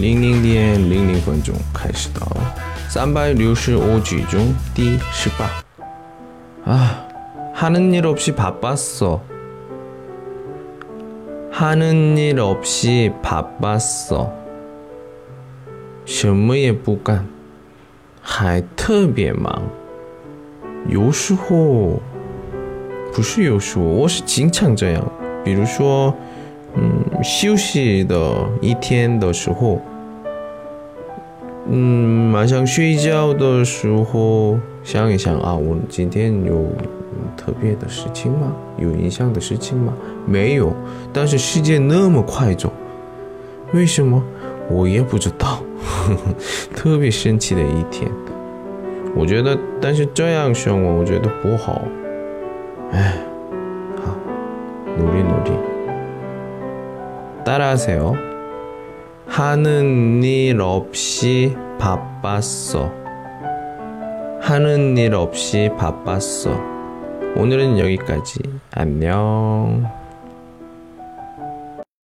零零点零零分钟开始到三百六十五句中第十八。啊，하는일없이바빴어하는일없이바빴어什么也不干，还特别忙。有时候不是有时候，我是经常这样。比如说，嗯，休息的一天的时候， 嗯，马上睡觉的时候，想一想啊，我今天有特别的事情吗？有影响的事情吗？没有。但是时间那么快走，为什么？我也不知道。特别神奇的一天。我觉得，但是这样生活，我觉得不好。哎，好，努力努力。따라하세요 하는 일 없이 바빴어 하는 일 없이 바빴어 오늘은 여기까지 안녕